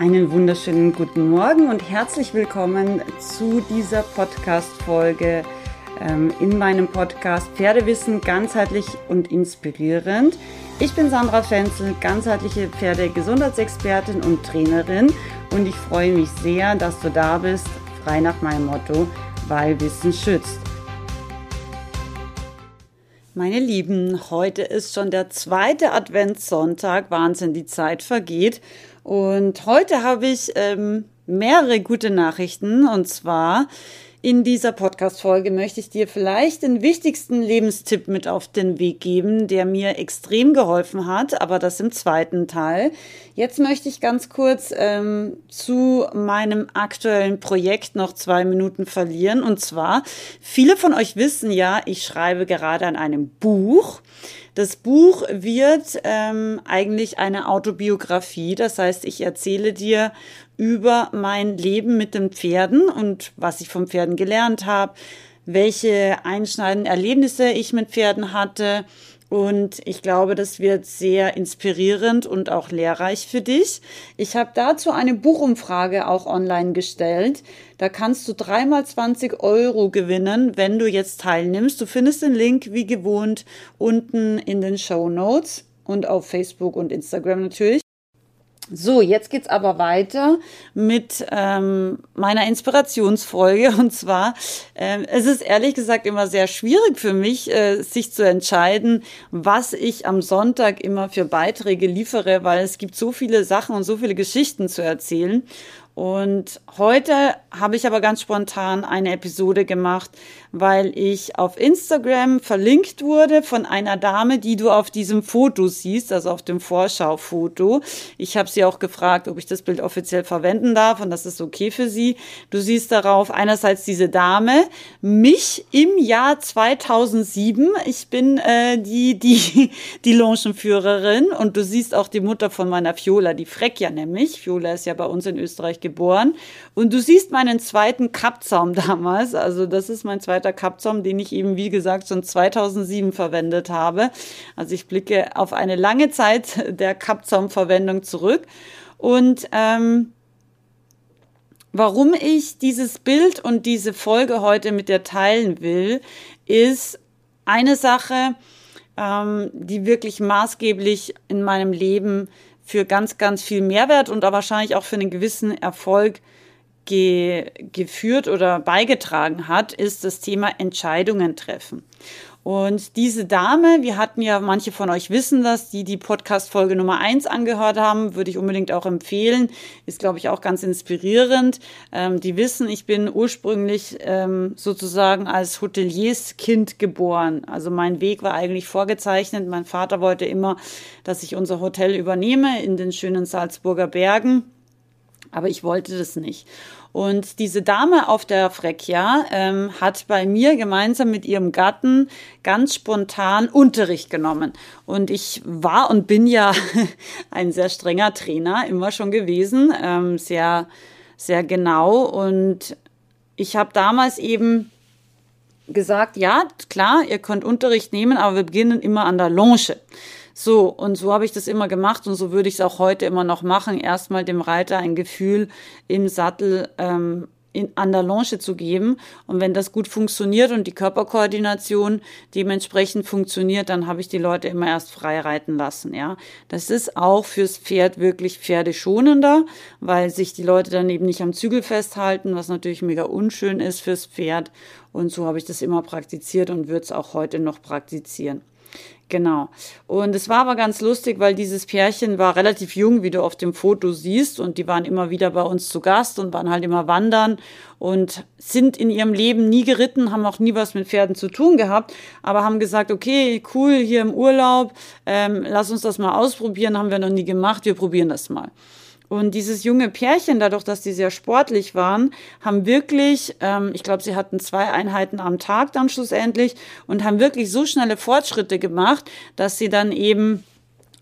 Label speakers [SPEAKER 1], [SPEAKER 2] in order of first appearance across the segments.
[SPEAKER 1] Einen wunderschönen guten Morgen und herzlich willkommen zu dieser Podcast-Folge ähm, in meinem Podcast Pferdewissen ganzheitlich und inspirierend. Ich bin Sandra Fenzel, ganzheitliche Pferdegesundheitsexpertin und Trainerin und ich freue mich sehr, dass du da bist, frei nach meinem Motto, weil Wissen schützt. Meine Lieben, heute ist schon der zweite Adventssonntag. Wahnsinn, die Zeit vergeht. Und heute habe ich ähm, mehrere gute Nachrichten. Und zwar in dieser Podcast-Folge möchte ich dir vielleicht den wichtigsten Lebenstipp mit auf den Weg geben, der mir extrem geholfen hat, aber das im zweiten Teil. Jetzt möchte ich ganz kurz ähm, zu meinem aktuellen Projekt noch zwei Minuten verlieren. Und zwar, viele von euch wissen ja, ich schreibe gerade an einem Buch. Das Buch wird ähm, eigentlich eine Autobiografie. Das heißt, ich erzähle dir über mein Leben mit den Pferden und was ich vom Pferden gelernt habe, welche einschneidenden Erlebnisse ich mit Pferden hatte. Und ich glaube, das wird sehr inspirierend und auch lehrreich für dich. Ich habe dazu eine Buchumfrage auch online gestellt. Da kannst du dreimal 20 Euro gewinnen, wenn du jetzt teilnimmst. Du findest den Link wie gewohnt unten in den Show Notes und auf Facebook und Instagram natürlich. So, jetzt geht's aber weiter mit ähm, meiner Inspirationsfolge. Und zwar, ähm, es ist ehrlich gesagt immer sehr schwierig für mich, äh, sich zu entscheiden, was ich am Sonntag immer für Beiträge liefere, weil es gibt so viele Sachen und so viele Geschichten zu erzählen. Und heute habe ich aber ganz spontan eine Episode gemacht, weil ich auf Instagram verlinkt wurde von einer Dame, die du auf diesem Foto siehst, also auf dem Vorschaufoto. Ich habe sie auch gefragt, ob ich das Bild offiziell verwenden darf und das ist okay für sie. Du siehst darauf einerseits diese Dame, mich im Jahr 2007. Ich bin äh, die die die Longenführerin und du siehst auch die Mutter von meiner Fiola, die Frekja nämlich. Fiola ist ja bei uns in Österreich geboren. Und du siehst meinen zweiten Kappzaum damals. Also das ist mein zweiter Kappzaum, den ich eben, wie gesagt, schon 2007 verwendet habe. Also ich blicke auf eine lange Zeit der Kappzaumverwendung zurück. Und ähm, warum ich dieses Bild und diese Folge heute mit dir teilen will, ist eine Sache, ähm, die wirklich maßgeblich in meinem Leben für ganz, ganz viel Mehrwert und auch wahrscheinlich auch für einen gewissen Erfolg ge geführt oder beigetragen hat, ist das Thema Entscheidungen treffen. Und diese Dame, wir hatten ja, manche von euch wissen das, die die Podcast-Folge Nummer eins angehört haben, würde ich unbedingt auch empfehlen. Ist, glaube ich, auch ganz inspirierend. Ähm, die wissen, ich bin ursprünglich ähm, sozusagen als Hotelierskind geboren. Also mein Weg war eigentlich vorgezeichnet. Mein Vater wollte immer, dass ich unser Hotel übernehme in den schönen Salzburger Bergen. Aber ich wollte das nicht. Und diese Dame auf der Freccia ähm, hat bei mir gemeinsam mit ihrem Gatten ganz spontan Unterricht genommen. Und ich war und bin ja ein sehr strenger Trainer, immer schon gewesen, ähm, sehr, sehr genau. Und ich habe damals eben gesagt, ja, klar, ihr könnt Unterricht nehmen, aber wir beginnen immer an der Longe. So, und so habe ich das immer gemacht und so würde ich es auch heute immer noch machen. Erstmal dem Reiter ein Gefühl im Sattel ähm, in, an der Longe zu geben. Und wenn das gut funktioniert und die Körperkoordination dementsprechend funktioniert, dann habe ich die Leute immer erst frei reiten lassen. Ja, das ist auch fürs Pferd wirklich pferdeschonender, weil sich die Leute dann eben nicht am Zügel festhalten, was natürlich mega unschön ist fürs Pferd. Und so habe ich das immer praktiziert und würde es auch heute noch praktizieren. Genau. Und es war aber ganz lustig, weil dieses Pärchen war relativ jung, wie du auf dem Foto siehst, und die waren immer wieder bei uns zu Gast und waren halt immer wandern und sind in ihrem Leben nie geritten, haben auch nie was mit Pferden zu tun gehabt, aber haben gesagt, okay, cool, hier im Urlaub, ähm, lass uns das mal ausprobieren, haben wir noch nie gemacht, wir probieren das mal. Und dieses junge Pärchen, dadurch, dass die sehr sportlich waren, haben wirklich, ähm, ich glaube, sie hatten zwei Einheiten am Tag dann schlussendlich und haben wirklich so schnelle Fortschritte gemacht, dass sie dann eben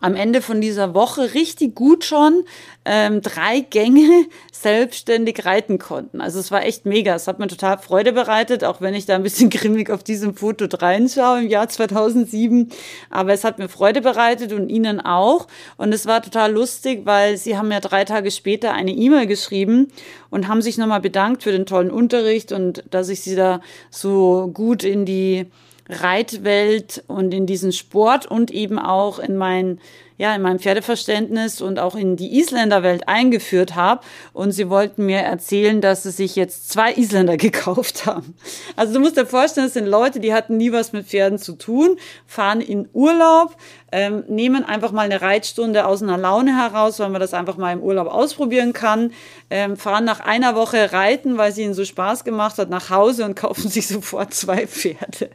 [SPEAKER 1] am Ende von dieser Woche richtig gut schon ähm, drei Gänge selbstständig reiten konnten. Also es war echt mega. Es hat mir total Freude bereitet, auch wenn ich da ein bisschen grimmig auf diesem Foto reinschaue im Jahr 2007. Aber es hat mir Freude bereitet und ihnen auch. Und es war total lustig, weil sie haben ja drei Tage später eine E-Mail geschrieben und haben sich nochmal bedankt für den tollen Unterricht und dass ich sie da so gut in die Reitwelt und in diesen Sport und eben auch in mein ja in meinem Pferdeverständnis und auch in die Isländerwelt eingeführt habe und sie wollten mir erzählen, dass sie sich jetzt zwei Isländer gekauft haben. Also du musst dir vorstellen, das sind Leute, die hatten nie was mit Pferden zu tun, fahren in Urlaub, ähm, nehmen einfach mal eine Reitstunde aus einer Laune heraus, weil man das einfach mal im Urlaub ausprobieren kann, ähm, fahren nach einer Woche reiten, weil es ihnen so Spaß gemacht hat, nach Hause und kaufen sich sofort zwei Pferde.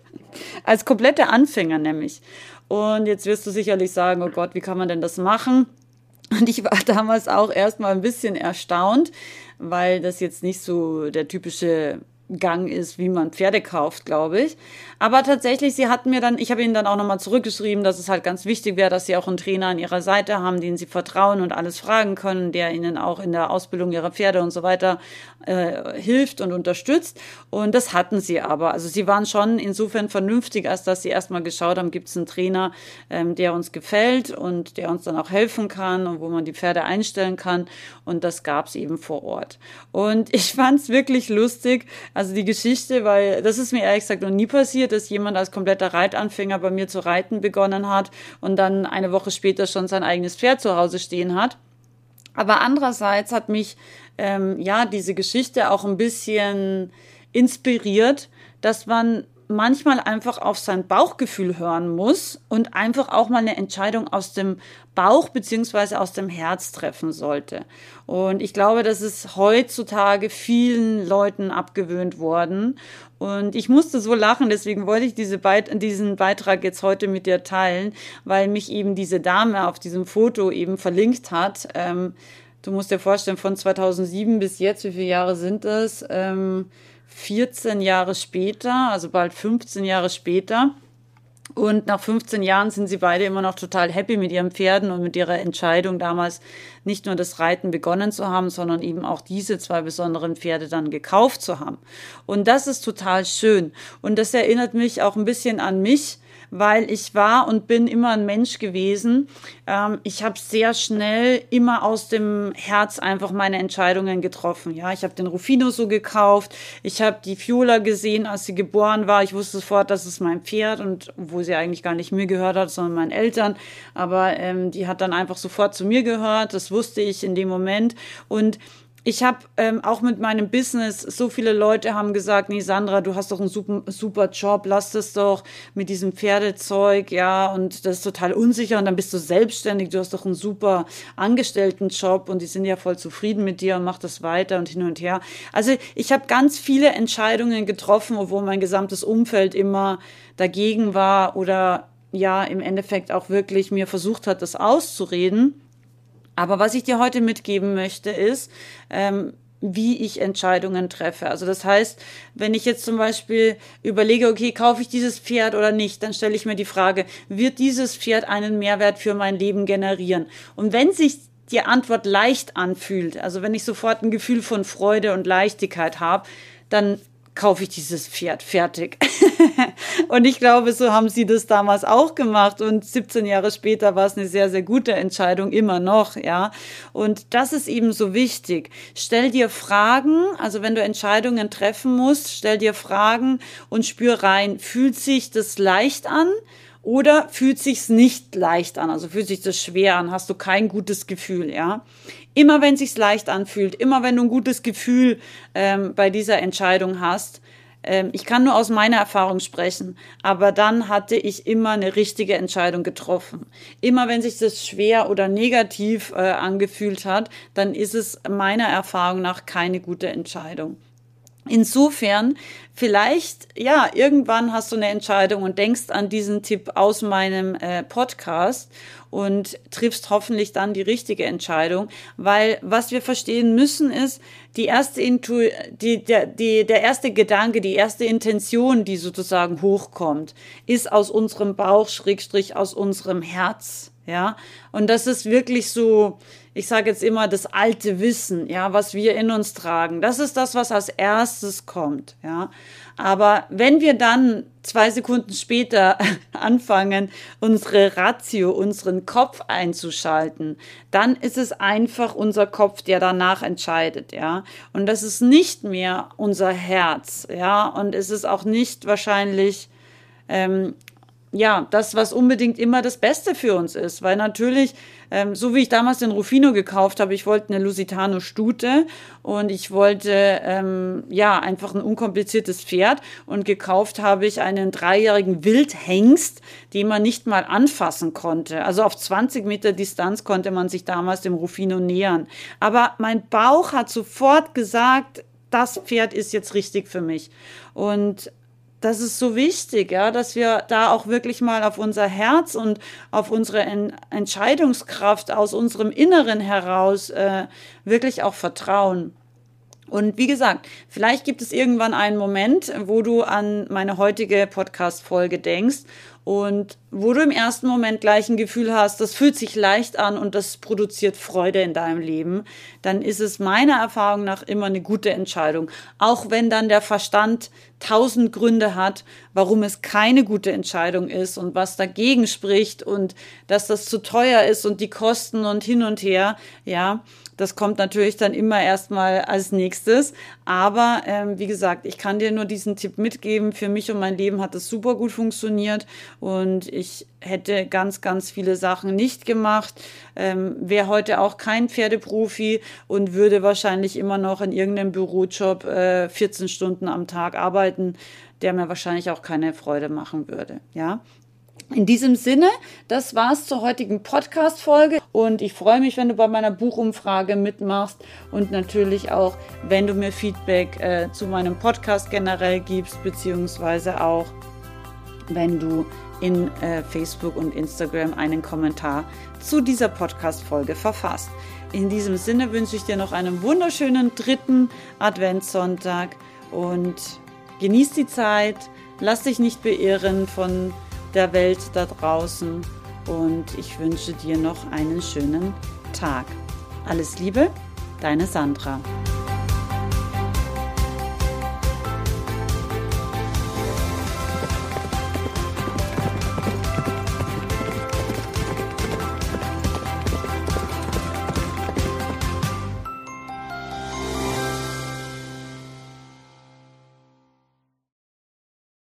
[SPEAKER 1] Als komplette Anfänger nämlich. Und jetzt wirst du sicherlich sagen, oh Gott, wie kann man denn das machen? Und ich war damals auch erstmal ein bisschen erstaunt, weil das jetzt nicht so der typische Gang ist, wie man Pferde kauft, glaube ich. Aber tatsächlich, sie hatten mir dann, ich habe ihnen dann auch nochmal zurückgeschrieben, dass es halt ganz wichtig wäre, dass sie auch einen Trainer an ihrer Seite haben, den sie vertrauen und alles fragen können, der ihnen auch in der Ausbildung ihrer Pferde und so weiter äh, hilft und unterstützt. Und das hatten sie aber. Also sie waren schon insofern vernünftig, als dass sie erstmal geschaut haben, gibt es einen Trainer, ähm, der uns gefällt und der uns dann auch helfen kann und wo man die Pferde einstellen kann. Und das gab es eben vor Ort. Und ich fand es wirklich lustig, also die Geschichte, weil das ist mir ehrlich gesagt noch nie passiert, dass jemand als kompletter Reitanfänger bei mir zu reiten begonnen hat und dann eine Woche später schon sein eigenes Pferd zu Hause stehen hat. Aber andererseits hat mich ähm, ja diese Geschichte auch ein bisschen inspiriert, dass man manchmal einfach auf sein Bauchgefühl hören muss und einfach auch mal eine Entscheidung aus dem Bauch beziehungsweise aus dem Herz treffen sollte. Und ich glaube, das ist heutzutage vielen Leuten abgewöhnt worden. Und ich musste so lachen, deswegen wollte ich diese Beit diesen Beitrag jetzt heute mit dir teilen, weil mich eben diese Dame auf diesem Foto eben verlinkt hat. Ähm, du musst dir vorstellen, von 2007 bis jetzt, wie viele Jahre sind das? Ähm, 14 Jahre später, also bald 15 Jahre später. Und nach 15 Jahren sind sie beide immer noch total happy mit ihren Pferden und mit ihrer Entscheidung damals nicht nur das Reiten begonnen zu haben, sondern eben auch diese zwei besonderen Pferde dann gekauft zu haben. Und das ist total schön. Und das erinnert mich auch ein bisschen an mich, weil ich war und bin immer ein Mensch gewesen. Ähm, ich habe sehr schnell immer aus dem Herz einfach meine Entscheidungen getroffen. Ja, ich habe den Rufino so gekauft. Ich habe die Fiola gesehen, als sie geboren war. Ich wusste sofort, das ist mein Pferd und wo sie eigentlich gar nicht mir gehört hat, sondern meinen Eltern. Aber ähm, die hat dann einfach sofort zu mir gehört. Das wusste ich in dem Moment und ich habe ähm, auch mit meinem Business, so viele Leute haben gesagt, nee, Sandra, du hast doch einen super, super Job, lass das doch mit diesem Pferdezeug, ja, und das ist total unsicher und dann bist du selbstständig, du hast doch einen super Angestelltenjob und die sind ja voll zufrieden mit dir und mach das weiter und hin und her. Also ich habe ganz viele Entscheidungen getroffen, obwohl mein gesamtes Umfeld immer dagegen war oder ja, im Endeffekt auch wirklich mir versucht hat, das auszureden. Aber was ich dir heute mitgeben möchte, ist, ähm, wie ich Entscheidungen treffe. Also das heißt, wenn ich jetzt zum Beispiel überlege, okay, kaufe ich dieses Pferd oder nicht, dann stelle ich mir die Frage, wird dieses Pferd einen Mehrwert für mein Leben generieren? Und wenn sich die Antwort leicht anfühlt, also wenn ich sofort ein Gefühl von Freude und Leichtigkeit habe, dann kaufe ich dieses Pferd fertig. und ich glaube, so haben sie das damals auch gemacht. Und 17 Jahre später war es eine sehr, sehr gute Entscheidung, immer noch, ja. Und das ist eben so wichtig. Stell dir Fragen, also wenn du Entscheidungen treffen musst, stell dir Fragen und spür rein, fühlt sich das leicht an? Oder fühlt sich's nicht leicht an, also fühlt sich das schwer an, hast du kein gutes Gefühl, ja? Immer wenn sich's leicht anfühlt, immer wenn du ein gutes Gefühl ähm, bei dieser Entscheidung hast, ähm, ich kann nur aus meiner Erfahrung sprechen, aber dann hatte ich immer eine richtige Entscheidung getroffen. Immer wenn sich das schwer oder negativ äh, angefühlt hat, dann ist es meiner Erfahrung nach keine gute Entscheidung. Insofern, vielleicht, ja, irgendwann hast du eine Entscheidung und denkst an diesen Tipp aus meinem äh, Podcast und triffst hoffentlich dann die richtige Entscheidung, weil was wir verstehen müssen ist, die erste Intu die, der, die, der erste Gedanke, die erste Intention, die sozusagen hochkommt, ist aus unserem Bauch, Schrägstrich, aus unserem Herz Ja, und das ist wirklich so, ich sage jetzt immer, das alte Wissen, ja, was wir in uns tragen. Das ist das, was als erstes kommt, ja. Aber wenn wir dann zwei Sekunden später anfangen, unsere Ratio, unseren Kopf einzuschalten, dann ist es einfach unser Kopf, der danach entscheidet, ja. Und das ist nicht mehr unser Herz, ja. Und es ist auch nicht wahrscheinlich ähm, ja, das, was unbedingt immer das Beste für uns ist. Weil natürlich, ähm, so wie ich damals den Rufino gekauft habe, ich wollte eine Lusitano Stute und ich wollte, ähm, ja, einfach ein unkompliziertes Pferd und gekauft habe ich einen dreijährigen Wildhengst, den man nicht mal anfassen konnte. Also auf 20 Meter Distanz konnte man sich damals dem Rufino nähern. Aber mein Bauch hat sofort gesagt, das Pferd ist jetzt richtig für mich. Und das ist so wichtig, ja, dass wir da auch wirklich mal auf unser Herz und auf unsere en Entscheidungskraft aus unserem Inneren heraus äh, wirklich auch vertrauen. Und wie gesagt, vielleicht gibt es irgendwann einen Moment, wo du an meine heutige Podcast-Folge denkst und wo du im ersten Moment gleich ein Gefühl hast, das fühlt sich leicht an und das produziert Freude in deinem Leben, dann ist es meiner Erfahrung nach immer eine gute Entscheidung. Auch wenn dann der Verstand tausend Gründe hat, warum es keine gute Entscheidung ist und was dagegen spricht und dass das zu teuer ist und die Kosten und hin und her, ja. Das kommt natürlich dann immer erstmal als nächstes. Aber ähm, wie gesagt, ich kann dir nur diesen Tipp mitgeben. Für mich und mein Leben hat es super gut funktioniert und ich hätte ganz, ganz viele Sachen nicht gemacht. Ähm, Wäre heute auch kein Pferdeprofi und würde wahrscheinlich immer noch in irgendeinem Bürojob äh, 14 Stunden am Tag arbeiten, der mir wahrscheinlich auch keine Freude machen würde. Ja, in diesem Sinne, das war's zur heutigen Podcast-Folge. Und ich freue mich, wenn du bei meiner Buchumfrage mitmachst. Und natürlich auch, wenn du mir Feedback äh, zu meinem Podcast generell gibst, beziehungsweise auch, wenn du in äh, Facebook und Instagram einen Kommentar zu dieser Podcast-Folge verfasst. In diesem Sinne wünsche ich dir noch einen wunderschönen dritten Adventssonntag. Und genieß die Zeit, lass dich nicht beirren von der Welt da draußen und ich wünsche dir noch einen schönen Tag. Alles Liebe, deine Sandra.